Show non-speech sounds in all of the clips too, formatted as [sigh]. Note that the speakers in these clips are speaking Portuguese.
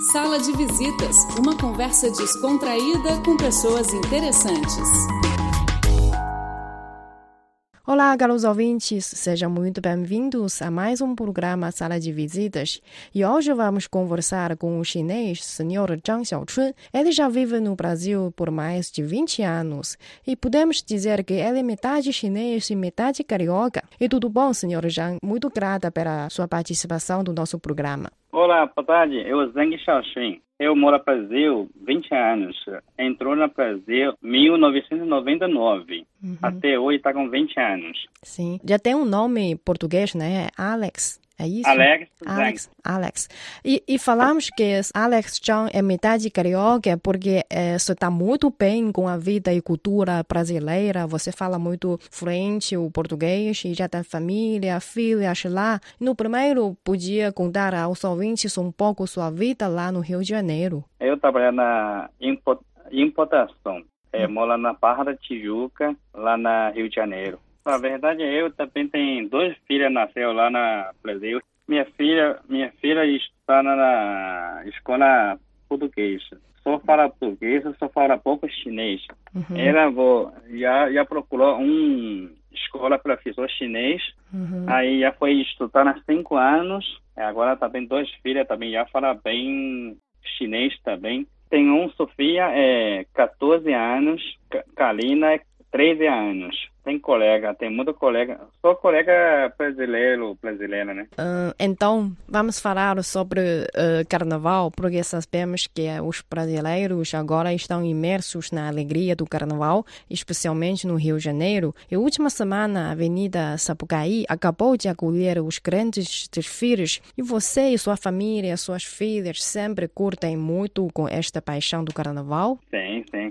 Sala de Visitas, uma conversa descontraída com pessoas interessantes. Olá, caros ouvintes, sejam muito bem-vindos a mais um programa Sala de Visitas. E hoje vamos conversar com o chinês Sr. Zhang Xiaochun. Ele já vive no Brasil por mais de 20 anos e podemos dizer que ele é metade chinês e metade carioca. E tudo bom, Sr. Zhang? Muito grata pela sua participação no nosso programa. Olá, boa tarde. Eu sou Zhang Xiaoxun. Eu moro no Brasil 20 anos. Entrou no Brasil em 1999. Uhum. Até hoje está com 20 anos. Sim. Já tem um nome português, né? Alex. É isso? Alex. Alex. Alex. E, e falamos que Alex Chang é metade carioca porque é, você está muito bem com a vida e cultura brasileira. Você fala muito fluente o português e já tem família, filhas lá. No primeiro, podia contar aos ouvintes um pouco sua vida lá no Rio de Janeiro. Eu trabalho na importação. É, hum. moro na Barra da Tijuca, lá na Rio de Janeiro. Na verdade, eu também tenho dois filhos nasceu lá na Brasil. Minha filha, minha filha está na escola portuguesa. Só fala português, só fala pouco chinês. Uhum. Ela vou, já, já procurou um escola professor chinês. Uhum. Aí já foi estudar há cinco anos. Agora também dois filhos também já fala bem chinês também. Tem um, Sofia, é 14 anos. Kalina, é 13 anos tem colega, tem muito colega, só colega brasileiro, brasileira, né? Uh, então, vamos falar sobre uh, carnaval, porque sabemos que os brasileiros agora estão imersos na alegria do carnaval, especialmente no Rio de Janeiro. E última semana, a Avenida Sapucaí acabou de acolher os grandes desfiles. E você e sua família, suas filhas, sempre curtem muito com esta paixão do carnaval? Sim, sim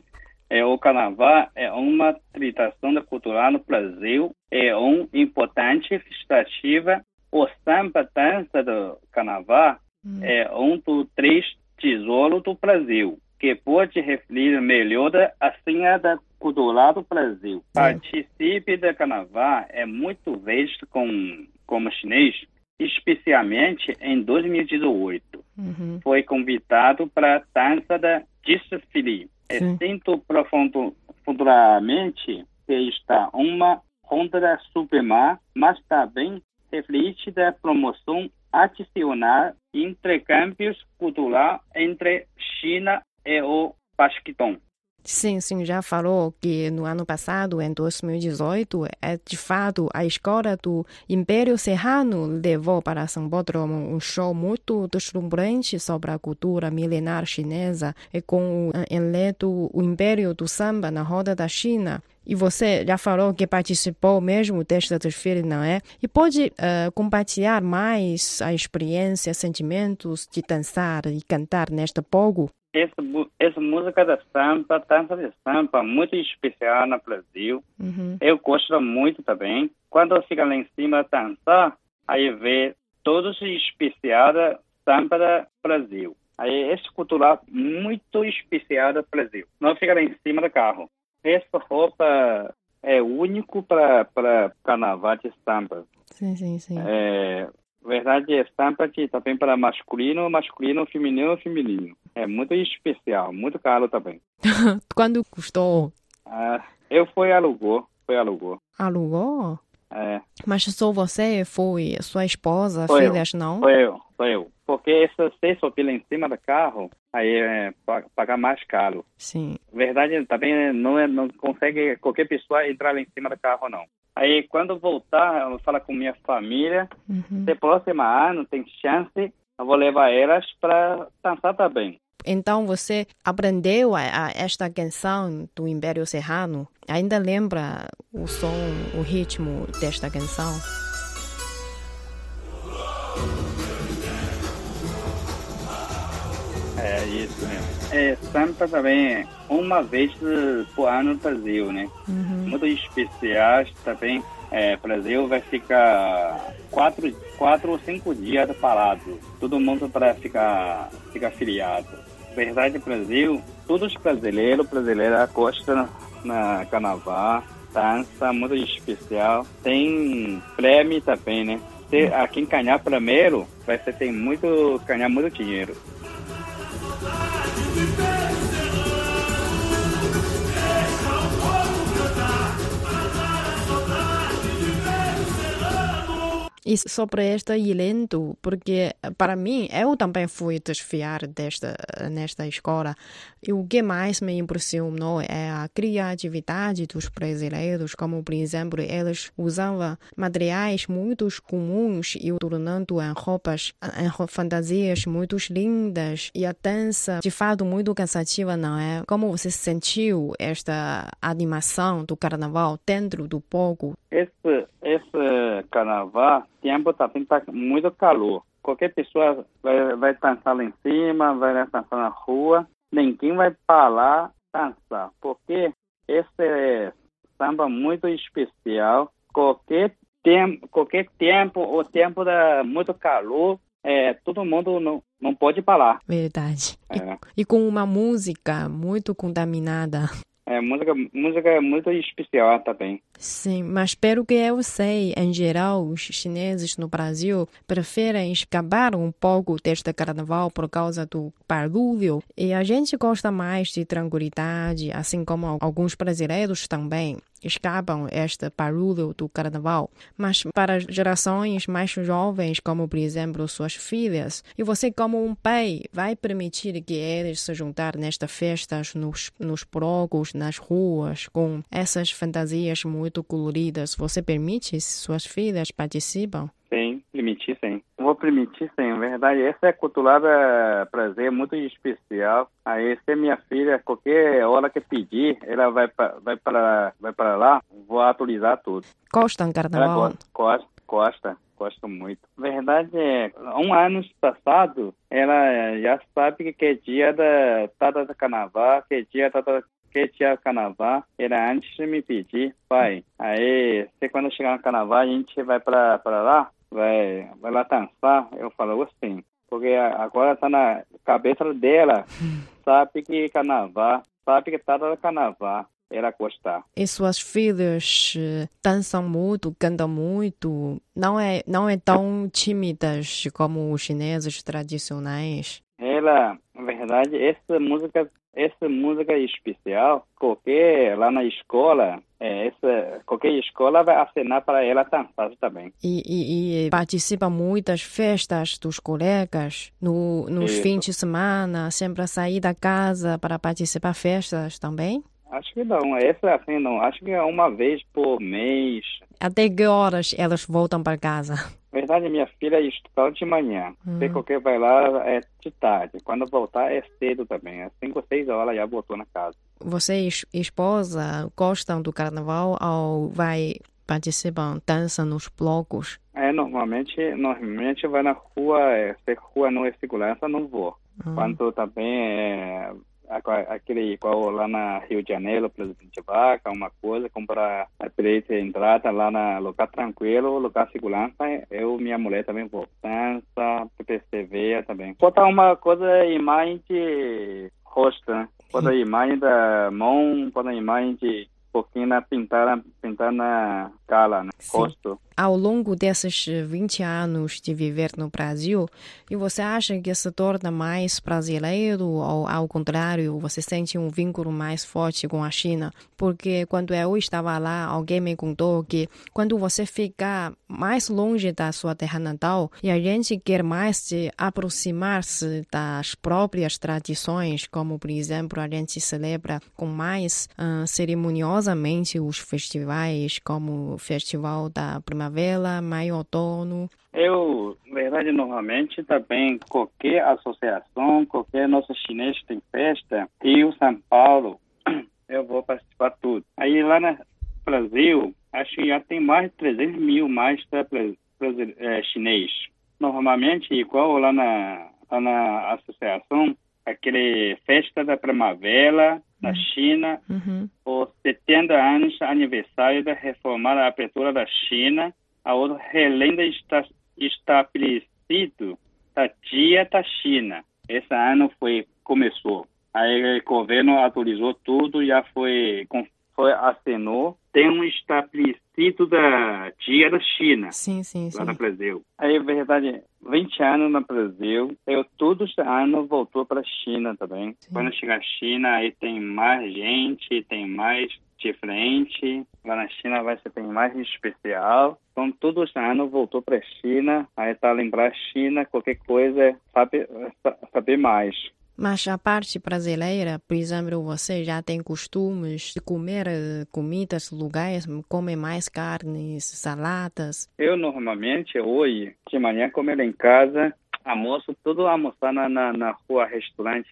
é, o carnaval é uma tradição cultural no Brasil, é um importante festivativa. O samba dança do carnaval hum. é um dos três tesouros do Brasil, que pode refletir melhor a cena cultural do Brasil. É. Participe do carnaval é muito visto com, como chinês, especialmente em 2018. Uhum. Foi convidado para a dança da desfile é, sinto profundo, profundamente que está uma ronda suprema, mas também reflete da promoção adicional intercâmbios culturais entre China e o Paquistão. Sim, sim, já falou que no ano passado, em 2018, é de fato a escola do Império Serrano levou para São Bódromo um show muito deslumbrante sobre a cultura milenar chinesa e com o enledo O Império do Samba na Roda da China. E você já falou que participou mesmo deste desfile, não é? E pode uh, compartilhar mais a experiência, sentimentos de dançar e cantar neste pogo? Essa, essa música da samba, dança de samba, muito especial no Brasil. Uhum. Eu gosto muito também. Quando fica lá em cima dançar, aí vê todos os especial da samba do Brasil. Aí esse cultural muito especial do Brasil. Não fica lá em cima do carro. Essa roupa é único para carnaval de samba. Sim, sim, sim. É, verdade é samba que também para masculino, masculino, feminino, feminino. É muito especial, muito caro também. [laughs] Quando custou? Ah, eu fui alugou, foi alugou. Alugou? É. Mas só você foi, sua esposa, foi filhas, eu. não? Foi eu, foi eu. Porque se você subir em cima do carro, aí é pagar mais caro. Sim. Verdade, também não, é, não consegue qualquer pessoa entrar lá em cima do carro, não. Aí, quando voltar, eu falo com minha família, uhum. se próximo ano tem chance, eu vou levar elas para dançar também. Então você aprendeu a, a esta canção do Império Serrano? Ainda lembra o som, o ritmo desta canção? É isso mesmo. É, samba também uma vez por ano no Brasil, né? Uhum. Muito especiais também. É, Brasil vai ficar quatro, quatro ou cinco dias parado. Todo mundo para ficar, ficar filiado verdade Brasil, todos os brasileiros, brasileiras gostam na carnaval, dança muito especial. Tem prêmio também, né? Se, a quem ganhar primeiro, vai ser, tem muito, ganhar muito dinheiro. E sobre esta Ilento, porque para mim, eu também fui desfiar desta, nesta escola. E o que mais me impressionou é a criatividade dos brasileiros, como, por exemplo, eles usavam materiais muito comuns e o tornando em roupas, em fantasias muito lindas. E a dança, de fato, muito cansativa, não é? Como você sentiu esta animação do carnaval dentro do palco? Esse, esse carnaval tempo também está muito calor. Qualquer pessoa vai, vai dançar lá em cima, vai dançar na rua, ninguém vai parar dançar, porque esse é samba muito especial. Qualquer tempo, qualquer tempo, o tempo da muito calor, é, todo mundo não, não pode parar. Verdade. É. E, e com uma música muito contaminada. É, música, música é muito especial também. Sim, mas pelo que eu sei, em geral, os chineses no Brasil preferem escapar um pouco deste carnaval por causa do barulho. E a gente gosta mais de tranquilidade, assim como alguns brasileiros também escapam este barulho do carnaval. Mas para gerações mais jovens, como por exemplo suas filhas, e você como um pai vai permitir que eles se juntar nestas festas, nos, nos blocos, nas ruas, com essas fantasias muito coloridas. Você permite que suas filhas participam? Sim, permitir sim. Vou permitir sim, verdade. Essa é culturada prazer muito especial. Aí se minha filha, qualquer hora que pedir, ela vai para vai para vai para lá, vou atualizar tudo. Gostam carnaval? Gosta, gosta, gosta muito. Verdade é, um ano passado, ela já sabe que é dia da data do carnaval, que é dia da que tinha carnaval, era antes de me pedir, pai, aí, se quando chegar no carnaval, a gente vai para lá, vai, vai lá dançar. Eu falo assim, porque agora tá na cabeça dela, [laughs] sabe que carnaval, sabe que tá no carnaval. Ela gostar. E suas filhas eh, dançam muito, cantam muito, não é, não é tão tímidas como os chineses tradicionais? Ela, na verdade, essa música essa música especial, qualquer lá na escola, é, essa, qualquer escola vai assinar para ela dançar também. E, e, e participa muitas festas dos colegas no, nos Isso. fins de semana, sempre a sair da casa para participar festas também? Acho que não, essa assim não, acho que é uma vez por mês. Até que horas elas voltam para casa? Na verdade, minha filha estuda de manhã. Hum. Se qualquer vai lá é de tarde. Quando voltar é cedo também. É 5 ou 6 horas já voltou na casa. Você e esposa gostam do carnaval ou vai participam, dançam nos blocos? É, normalmente, normalmente vai na rua, é, se rua não é segurança, não vou. Hum. Quando também é, aquele igual lá na Rio de Janeiro, Presidente Vaca, uma coisa, comprar a direita entrada lá na lugar tranquilo, lugar segurança, eu minha mulher também vou. Dança, PPCV também. Botar uma coisa, imagem de rosto, né? Botar imagem da mão, botar imagem de pouquinho na pintar, pintar na cara, né? rosto ao longo desses 20 anos de viver no Brasil, e você acha que se torna mais brasileiro ou ao contrário, você sente um vínculo mais forte com a China? Porque quando eu estava lá, alguém me contou que quando você fica mais longe da sua terra natal e a gente quer mais se aproximar-se das próprias tradições, como por exemplo, a gente celebra com mais uh, cerimoniosamente os festivais, como o Festival da Primavera maio, outono? Eu, verdade, normalmente também qualquer associação, qualquer nosso chinês tem festa, Rio, São Paulo, [clears throat] eu vou participar tudo. Aí lá no Brasil, acho que já tem mais de 300 mil mais é, chinês. Normalmente, igual lá na, lá na associação, aquele festa da primavera na uhum. China, uhum. os 70 anos aniversário da reformada abertura da China, a outra relenda está estabelecido da dia da China. Esse ano foi começou. Aí o governo atualizou tudo, já foi foi assinou. Tem um estabelecido tecido da dia da China. Sim, sim, lá sim. no Brasil. Aí, é verdade, 20 anos no Brasil, eu todos os anos voltou para a China também. Sim. Quando chega a China, aí tem mais gente, tem mais diferente. Lá na China vai ser tem mais especial. Então, todos os anos voltou para a China, aí tá lembrar a China, qualquer coisa, sabe, sa- saber mais. Mas a parte brasileira, por exemplo, você já tem costumes de comer eh, comidas locais, come mais carnes, saladas. Eu normalmente hoje de manhã comer em casa, almoço tudo almoçar na, na, na rua restaurante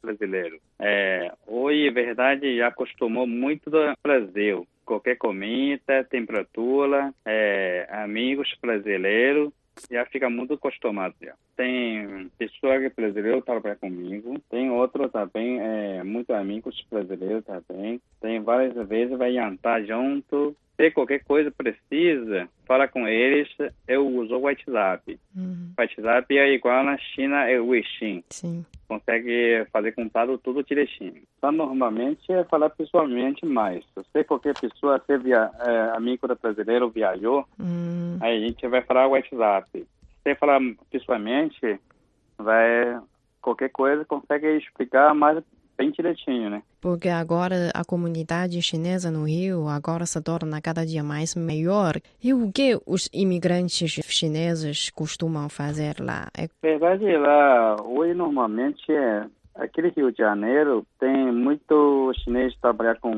brasileiro. É, hoje, verdade, já acostumou muito do Brasil. Qualquer comida, temperatura, é, amigos brasileiros, já fica muito acostumado. Já. Tem pessoa que é brasileiro trabalha comigo, tem outro também, é, muitos amigos brasileiros também. Tem várias vezes vai jantar junto. Se qualquer coisa precisa, fala com eles, eu uso o WhatsApp. Uhum, WhatsApp é igual na China, é o Weixin. sim. Consegue fazer contato tudo direitinho. Então, normalmente, é falar pessoalmente mais. Se qualquer pessoa, se via, é, amigo do brasileiro viajou, Hum, aí a gente vai falar WhatsApp. Se falar pessoalmente, vai qualquer coisa consegue explicar mais bem direitinho, né? porque agora a comunidade chinesa no Rio agora se torna cada dia mais maior. E o que os imigrantes chineses costumam fazer lá? É verdade, lá hoje normalmente é aquele Rio de Janeiro tem muito chinês trabalhar com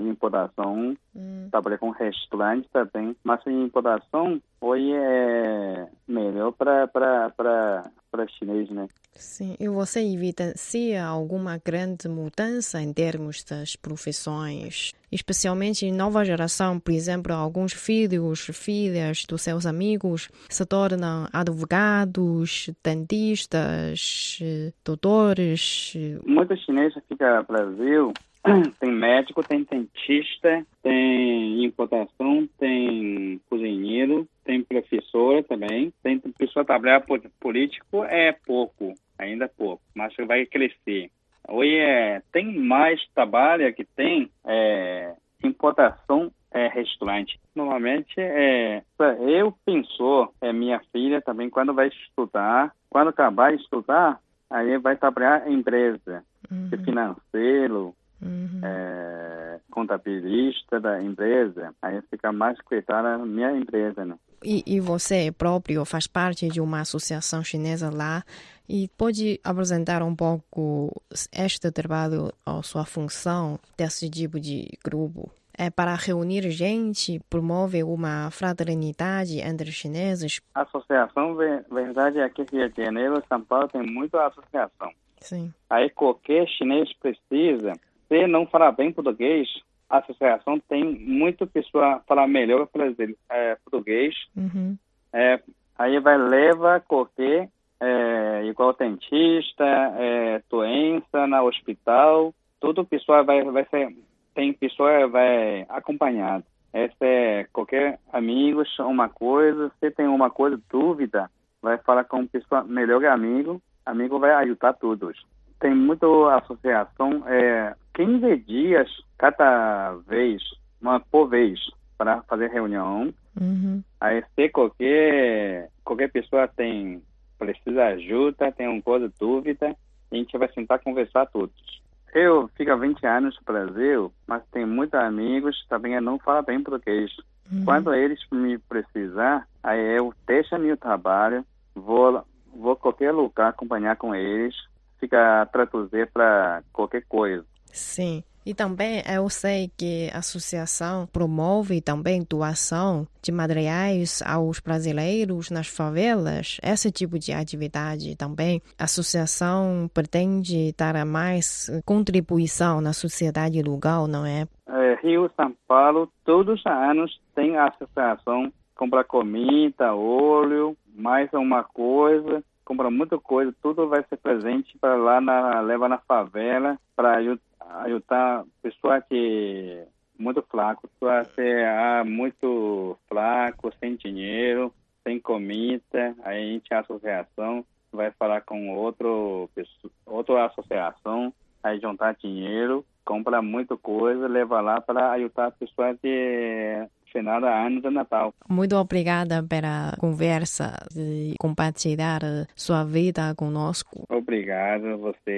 importação, Hum, trabalhar com restaurante também, mas a importação hoje é melhor para para para para chinês, né? Sim, e você evidencia alguma grande mudança em termos das profissões, especialmente em nova geração, por exemplo, alguns filhos, filhas dos seus amigos se tornam advogados, dentistas, doutores. Muitos chineses ficam no Brasil, [clears throat] tem médico, tem dentista, tem importação, tem cozinheiro, tem professora também, tem pessoa que trabalha por político, é pouco, ainda pouco, mas vai crescer. Hoje é, tem mais trabalho que tem é, importação é restaurante. Normalmente é eu pensou é minha filha também quando vai estudar, quando acabar de estudar, aí vai trabalhar em empresa, Uhum, financeiro, uhum. é, contabilista da empresa, aí fica mais cuidada da minha empresa, né? E, e você próprio faz parte de uma associação chinesa lá e pode apresentar um pouco este trabalho, a sua função desse tipo de grupo? É para reunir gente, promove uma fraternidade entre chineses? A associação, ve- verdade, aqui em Rio de Janeiro, São Paulo tem muita associação. Sim. Aí qualquer chinês precisa, se não falar bem português, a associação tem muita pessoa falar melhor é, português, Uhum. é, aí vai levar qualquer, é, igual dentista, é, doença na hospital, tudo pessoa vai, vai ser, tem pessoa vai acompanhado. Esse é qualquer amigos, uma coisa, se tem uma coisa, dúvida, vai falar com pessoa melhor amigo, amigo vai ajudar todos. Tem muita associação, é, 15 dias cada vez, uma por vez, para fazer reunião. Uhum. Aí se qualquer, qualquer pessoa tem, precisa de ajuda, tem uma coisa, dúvida, a gente vai sentar conversar todos. Eu fico há 20 anos no Brasil, mas tenho muitos amigos, também não falo bem português. Uhum. Quando eles me precisar, aí eu deixo meu trabalho, vou, vou qualquer lugar acompanhar com eles, fica traduzir para qualquer coisa. Sim. E também eu sei que a associação promove também doação de materiais aos brasileiros nas favelas. Esse tipo de atividade também. A associação pretende dar mais contribuição na sociedade local, não é? É, Rio, São Paulo, todos os anos tem a associação, compra comida, óleo, mais uma coisa, compra muita coisa, tudo vai ser presente para lá, na, leva na favela, para ajudar pessoa que muito fraco, pessoa que é muito fraco, sem dinheiro, sem comida, aí a gente, a associação, vai falar com outro, outra associação, aí juntar dinheiro, compra muita coisa, leva lá para ajudar a pessoa de final do ano do Natal. Muito obrigada pela conversa e compartilhar sua vida conosco. Obrigado a você.